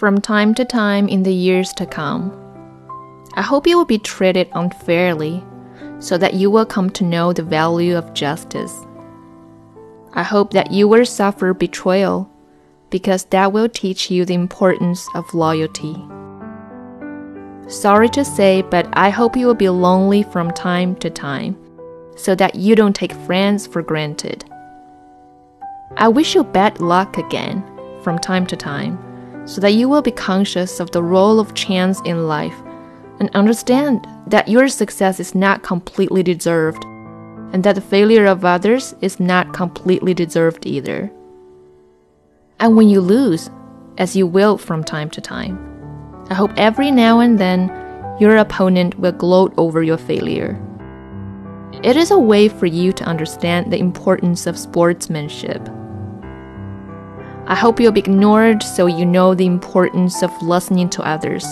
from time to time in the years to come. I hope you will be treated unfairly so that you will come to know the value of justice. I hope that you will suffer betrayal because that will teach you the importance of loyalty. Sorry to say, but I hope you will be lonely from time to time so that you don't take friends for granted. I wish you bad luck again from time to time so that you will be conscious of the role of chance in life and understand that your success is not completely deserved and that the failure of others is not completely deserved either. And when you lose, as you will from time to time, I hope every now and then your opponent will gloat over your failure. It is a way for you to understand the importance of sportsmanship. I hope you'll be ignored so you know the importance of listening to others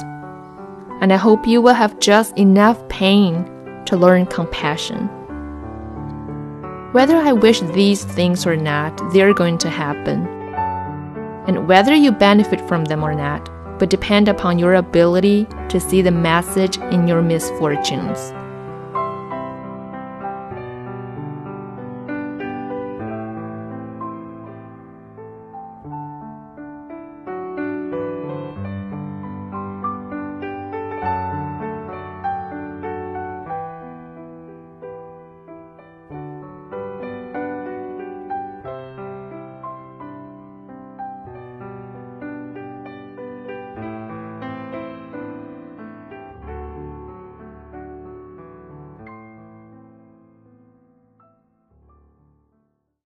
and I hope you will have just enough pain to learn compassion. Whether I wish these things or not, they're going to happen. And whether you benefit from them or not, would depend upon your ability to see the message in your misfortunes.